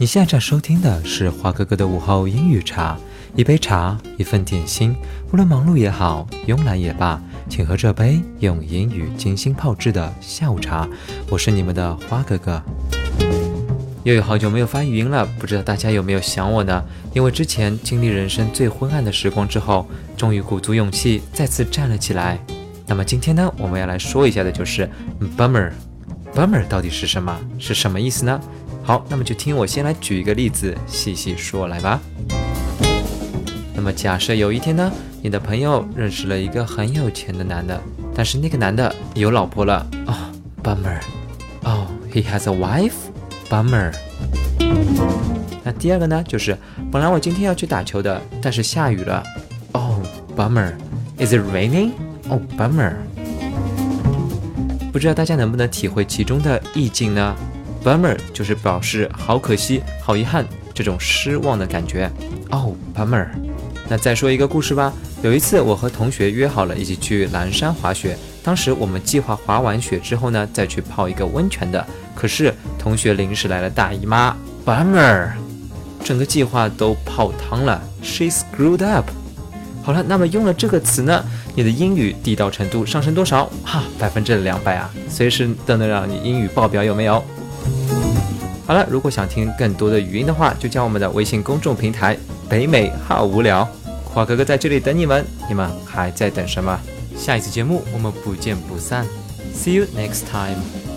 你现在收听的是华哥哥的午后英语茶，一杯茶，一份点心，无论忙碌也好，慵懒也罢，请喝这杯用英语精心泡制的下午茶。我是你们的花哥哥。又有好久没有发语音了，不知道大家有没有想我呢？因为之前经历人生最昏暗的时光之后，终于鼓足勇气再次站了起来。那么今天呢，我们要来说一下的就是 bummer。bummer 到底是什么？是什么意思呢？好，那么就听我先来举一个例子，细细说来吧。那么假设有一天呢，你的朋友认识了一个很有钱的男的，但是那个男的有老婆了。哦，bummer。哦，he has a wife。Bummer。那第二个呢，就是本来我今天要去打球的，但是下雨了。Oh, bummer. Is it raining? Oh, bummer. 不知道大家能不能体会其中的意境呢？Bummer 就是表示好可惜、好遗憾这种失望的感觉。Oh, bummer. 那再说一个故事吧。有一次，我和同学约好了一起去蓝山滑雪。当时我们计划滑完雪之后呢，再去泡一个温泉的。可是同学临时来了大姨妈，bummer，整个计划都泡汤了。She screwed up。好了，那么用了这个词呢，你的英语地道程度上升多少？哈，百分之两百啊！随时都能让你英语爆表，有没有？好了，如果想听更多的语音的话，就加我们的微信公众平台“北美好无聊”。花哥哥在这里等你们，你们还在等什么？下一次节目我们不见不散，See you next time。